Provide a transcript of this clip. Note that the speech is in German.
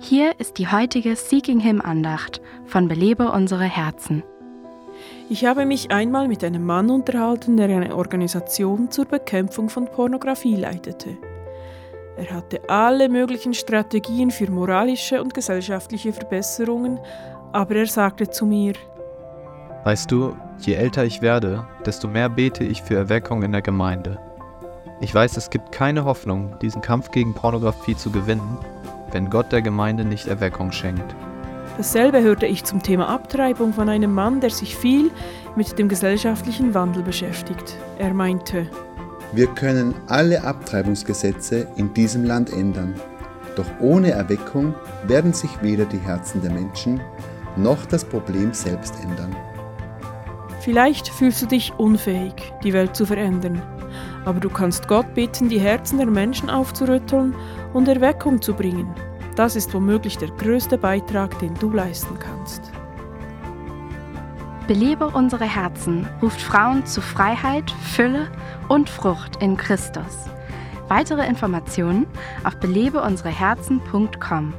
Hier ist die heutige Seeking Him Andacht von Belebe unsere Herzen. Ich habe mich einmal mit einem Mann unterhalten, der eine Organisation zur Bekämpfung von Pornografie leitete. Er hatte alle möglichen Strategien für moralische und gesellschaftliche Verbesserungen, aber er sagte zu mir, Weißt du, je älter ich werde, desto mehr bete ich für Erweckung in der Gemeinde. Ich weiß, es gibt keine Hoffnung, diesen Kampf gegen Pornografie zu gewinnen, wenn Gott der Gemeinde nicht Erweckung schenkt. Dasselbe hörte ich zum Thema Abtreibung von einem Mann, der sich viel mit dem gesellschaftlichen Wandel beschäftigt. Er meinte, wir können alle Abtreibungsgesetze in diesem Land ändern, doch ohne Erweckung werden sich weder die Herzen der Menschen noch das Problem selbst ändern. Vielleicht fühlst du dich unfähig, die Welt zu verändern, aber du kannst Gott bitten, die Herzen der Menschen aufzurütteln und Erweckung zu bringen. Das ist womöglich der größte Beitrag, den du leisten kannst. Belebe unsere Herzen ruft Frauen zu Freiheit, Fülle und Frucht in Christus. Weitere Informationen auf belebeunsereherzen.com.